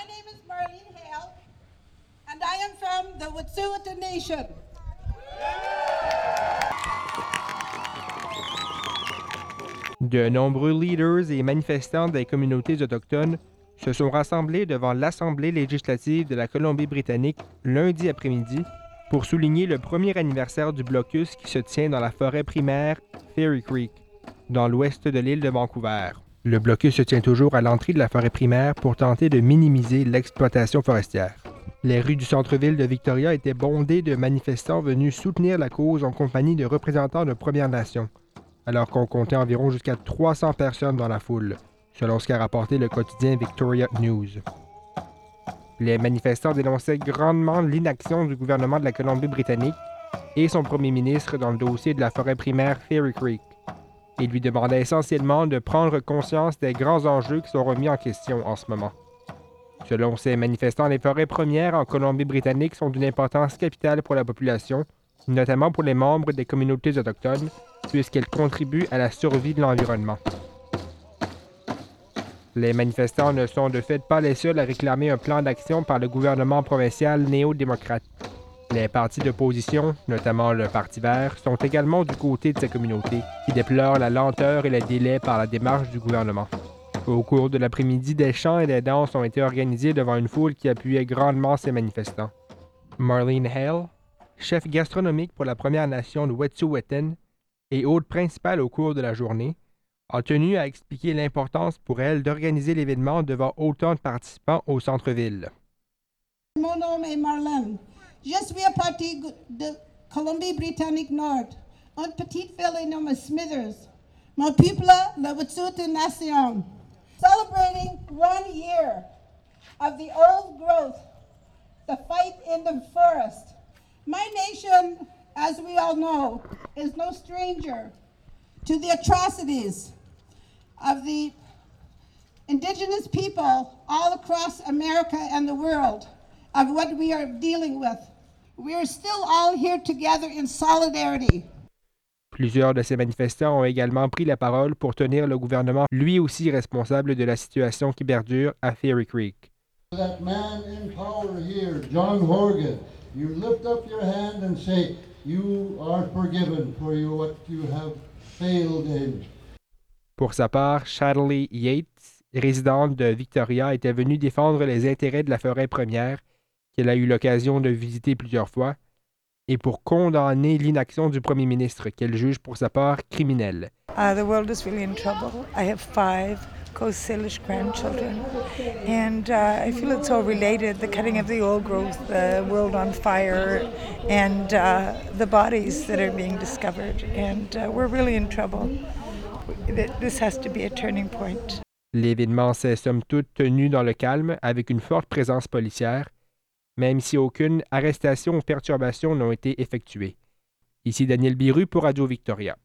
My name is Marlene Hale, and I am from the Wet'suwet'en Nation. De nombreux leaders et manifestants des communautés autochtones se sont rassemblés devant l'Assemblée législative de la Colombie-Britannique lundi après-midi pour souligner le premier anniversaire du blocus qui se tient dans la forêt primaire Fairy Creek, dans l'ouest de l'île de Vancouver. Le blocus se tient toujours à l'entrée de la forêt primaire pour tenter de minimiser l'exploitation forestière. Les rues du centre-ville de Victoria étaient bondées de manifestants venus soutenir la cause en compagnie de représentants de Premières Nations, alors qu'on comptait environ jusqu'à 300 personnes dans la foule, selon ce qu'a rapporté le quotidien Victoria News. Les manifestants dénonçaient grandement l'inaction du gouvernement de la Colombie-Britannique et son premier ministre dans le dossier de la forêt primaire Fairy Creek. Et lui demandaient essentiellement de prendre conscience des grands enjeux qui sont remis en question en ce moment. Selon ces manifestants, les forêts premières en Colombie-Britannique sont d'une importance capitale pour la population, notamment pour les membres des communautés autochtones, puisqu'elles contribuent à la survie de l'environnement. Les manifestants ne sont de fait pas les seuls à réclamer un plan d'action par le gouvernement provincial néo-démocrate. Les partis d'opposition, notamment le Parti vert, sont également du côté de ces communautés, qui déplorent la lenteur et les délais par la démarche du gouvernement. Au cours de l'après-midi, des chants et des danses ont été organisés devant une foule qui appuyait grandement ces manifestants. Marlene Hale, chef gastronomique pour la Première Nation de Wet'suwet'en et hôte principale au cours de la journée, a tenu à expliquer l'importance pour elle d'organiser l'événement devant autant de participants au centre-ville. Mon nom est Marlène. Je suis à partir de Colombie-Britannique Nord, une petite ville nommée Smithers. Mon peuple, la Wet'suwet'en Nation. Celebrating one year of the old growth, the fight in the forest. My nation, as we all know, is no stranger to the atrocities of the indigenous people all across America and the world of what we are dealing with. We are still all here together in solidarity. Plusieurs de ces manifestants ont également pris la parole pour tenir le gouvernement lui aussi responsable de la situation qui perdure à Fairy Creek. That man in power here, John Horgan, you lift up your hand and say, You are forgiven for you, what you have failed in. Pour sa part, Shadley Yates, résidente de Victoria, était venue défendre les intérêts de la forêt première, qu'elle a eu l'occasion de visiter plusieurs fois, et pour condamner l'inaction du premier ministre, qu'elle juge pour sa part criminelle. Uh, the world is really in trouble. I have five Coast Salish grandchildren, and uh, I feel it's all related the cutting of the old growth, the world on fire, and uh, the bodies that are being discovered. And uh, we're really in trouble. Th- This has to be a turning point. L'événement s'est somme toute tenu dans le calme, avec une forte présence policière, même si aucune arrestation ou perturbation n'ont été effectuées. Ici Daniel Biru pour Radio Victoria.